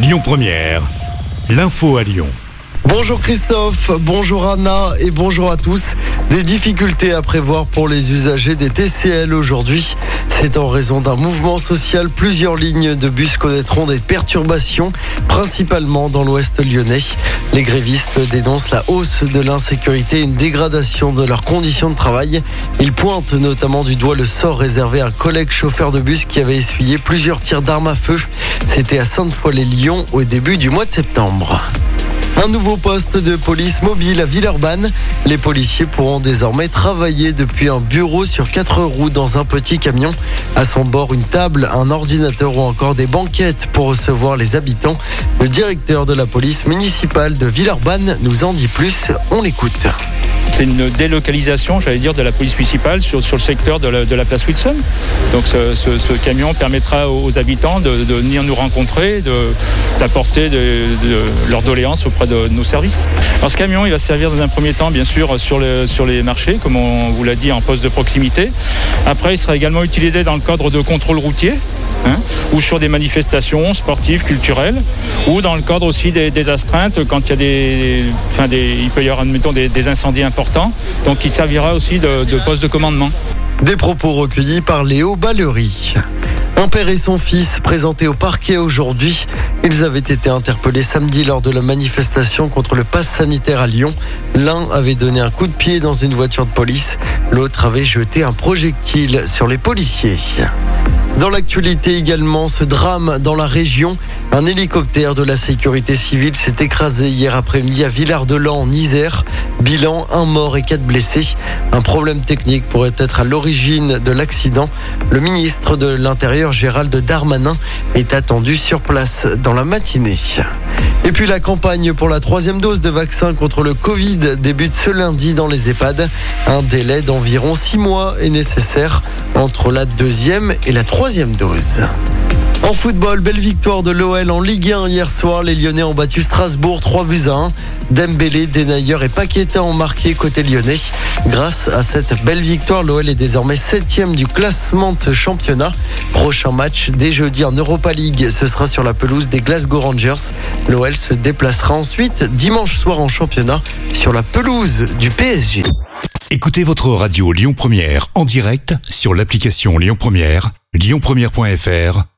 Lyon Première, l'info à Lyon. Bonjour Christophe, bonjour Anna et bonjour à tous. Des difficultés à prévoir pour les usagers des TCL aujourd'hui. C'est en raison d'un mouvement social. Plusieurs lignes de bus connaîtront des perturbations, principalement dans l'ouest lyonnais. Les grévistes dénoncent la hausse de l'insécurité et une dégradation de leurs conditions de travail. Ils pointent notamment du doigt le sort réservé à un collègue chauffeur de bus qui avait essuyé plusieurs tirs d'armes à feu. C'était à Sainte-Foy-les-Lyons au début du mois de septembre. Un nouveau poste de police mobile à Villeurbanne. Les policiers pourront désormais travailler depuis un bureau sur quatre roues dans un petit camion. À son bord, une table, un ordinateur ou encore des banquettes pour recevoir les habitants. Le directeur de la police municipale de Villeurbanne nous en dit plus. On l'écoute. C'est une délocalisation, j'allais dire, de la police municipale sur, le secteur de la, place Wilson. Donc ce, camion permettra aux habitants de, venir nous rencontrer, d'apporter leurs doléances auprès de nos services. Ce camion, il va servir dans un premier temps, bien sûr, sur, sur les marchés, comme on vous l'a dit, en poste de proximité. Après, il sera également utilisé dans le cadre de contrôle routier. Hein, ou sur des manifestations sportives, culturelles, ou dans le cadre aussi des, astreintes quand il y a des, enfin il peut y avoir admettons des, des incendies importants, donc il servira aussi de, de poste de commandement. Des propos recueillis par Léo Ballery. Un père et son fils présentés au parquet aujourd'hui. Ils avaient été interpellés samedi lors de la manifestation contre le pass sanitaire à Lyon. L'un avait donné un coup de pied dans une voiture de police. L'autre avait jeté un projectile sur les policiers. Dans l'actualité également, ce drame dans la région. Un hélicoptère de la sécurité civile s'est écrasé hier après-midi à Villard-de-Lans en Isère. Bilan, un mort et quatre blessés. Un problème technique pourrait être à l'origine de l'accident. Le ministre de l'Intérieur, Gérald Darmanin, est attendu sur place dans la matinée. Et puis la campagne pour la troisième dose de vaccin contre le Covid débute ce lundi dans les EHPAD. Un délai d'environ six mois est nécessaire entre la deuxième et la troisième dose. En football, belle victoire de l'OL en Ligue 1 hier soir. Les Lyonnais ont battu Strasbourg 3 buts à 1. Dembélé, Denayer et Paqueta ont marqué côté lyonnais. Grâce à cette belle victoire, l'OL est désormais septième du classement de ce championnat. Prochain match dès jeudi en Europa League, ce sera sur la pelouse des Glasgow Rangers. L'OL se déplacera ensuite dimanche soir en championnat sur la pelouse du PSG. Écoutez votre radio Lyon Première en direct sur l'application Lyon Première, lyonpremière.fr